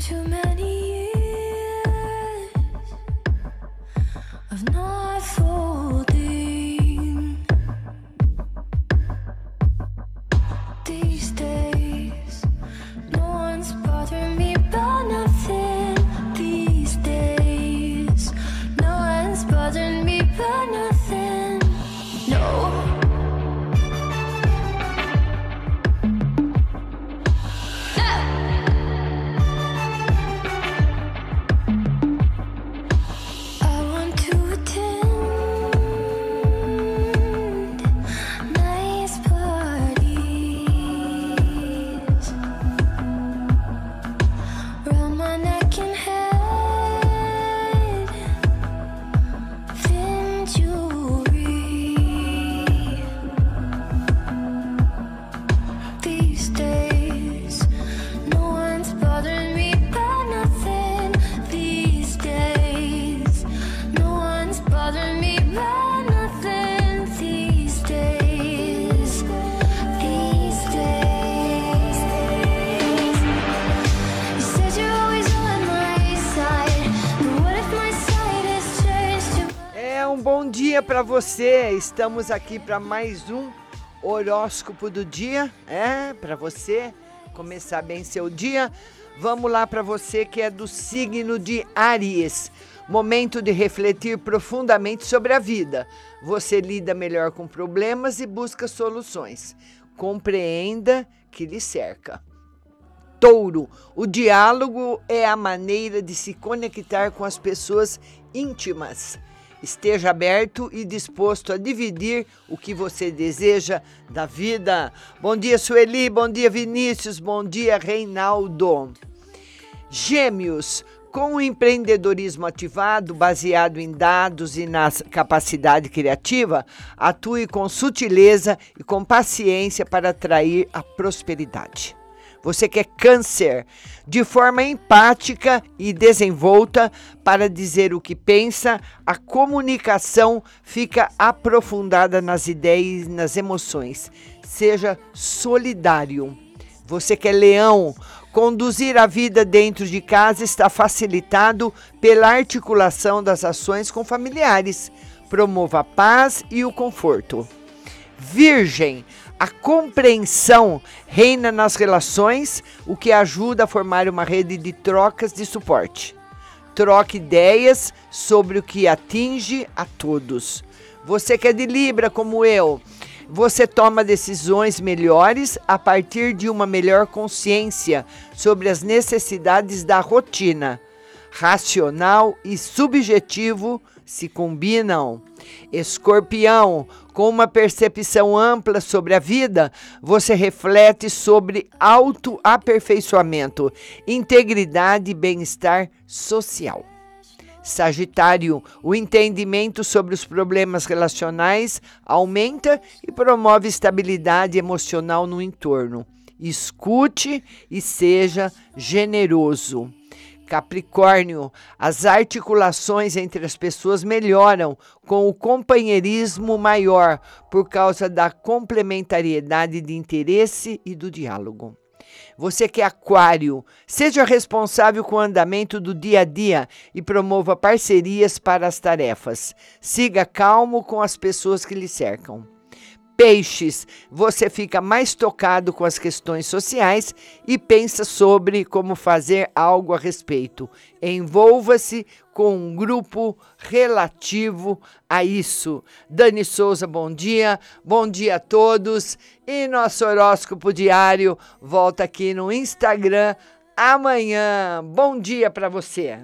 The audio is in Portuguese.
too many years of not thought. Para você. Estamos aqui para mais um horóscopo do dia, é, para você começar bem seu dia. Vamos lá para você que é do signo de Aries. Momento de refletir profundamente sobre a vida. Você lida melhor com problemas e busca soluções. Compreenda que lhe cerca. Touro, o diálogo é a maneira de se conectar com as pessoas íntimas. Esteja aberto e disposto a dividir o que você deseja da vida. Bom dia, Sueli. Bom dia, Vinícius. Bom dia, Reinaldo. Gêmeos. Com o empreendedorismo ativado, baseado em dados e na capacidade criativa, atue com sutileza e com paciência para atrair a prosperidade. Você quer câncer, de forma empática e desenvolta para dizer o que pensa, a comunicação fica aprofundada nas ideias e nas emoções. Seja solidário. Você quer leão, Conduzir a vida dentro de casa está facilitado pela articulação das ações com familiares. Promova a paz e o conforto. Virgem, a compreensão reina nas relações, o que ajuda a formar uma rede de trocas de suporte. Troque ideias sobre o que atinge a todos. Você que é de Libra, como eu, você toma decisões melhores a partir de uma melhor consciência sobre as necessidades da rotina. Racional e subjetivo se combinam. Escorpião, com uma percepção ampla sobre a vida, você reflete sobre autoaperfeiçoamento, integridade e bem-estar social. Sagitário, o entendimento sobre os problemas relacionais aumenta e promove estabilidade emocional no entorno. Escute e seja generoso. Capricórnio, as articulações entre as pessoas melhoram com o companheirismo maior por causa da complementariedade de interesse e do diálogo. Você que é aquário, seja responsável com o andamento do dia a dia e promova parcerias para as tarefas. Siga calmo com as pessoas que lhe cercam. Peixes, você fica mais tocado com as questões sociais e pensa sobre como fazer algo a respeito. Envolva-se com um grupo relativo a isso. Dani Souza, bom dia. Bom dia a todos. E nosso horóscopo diário volta aqui no Instagram amanhã. Bom dia para você.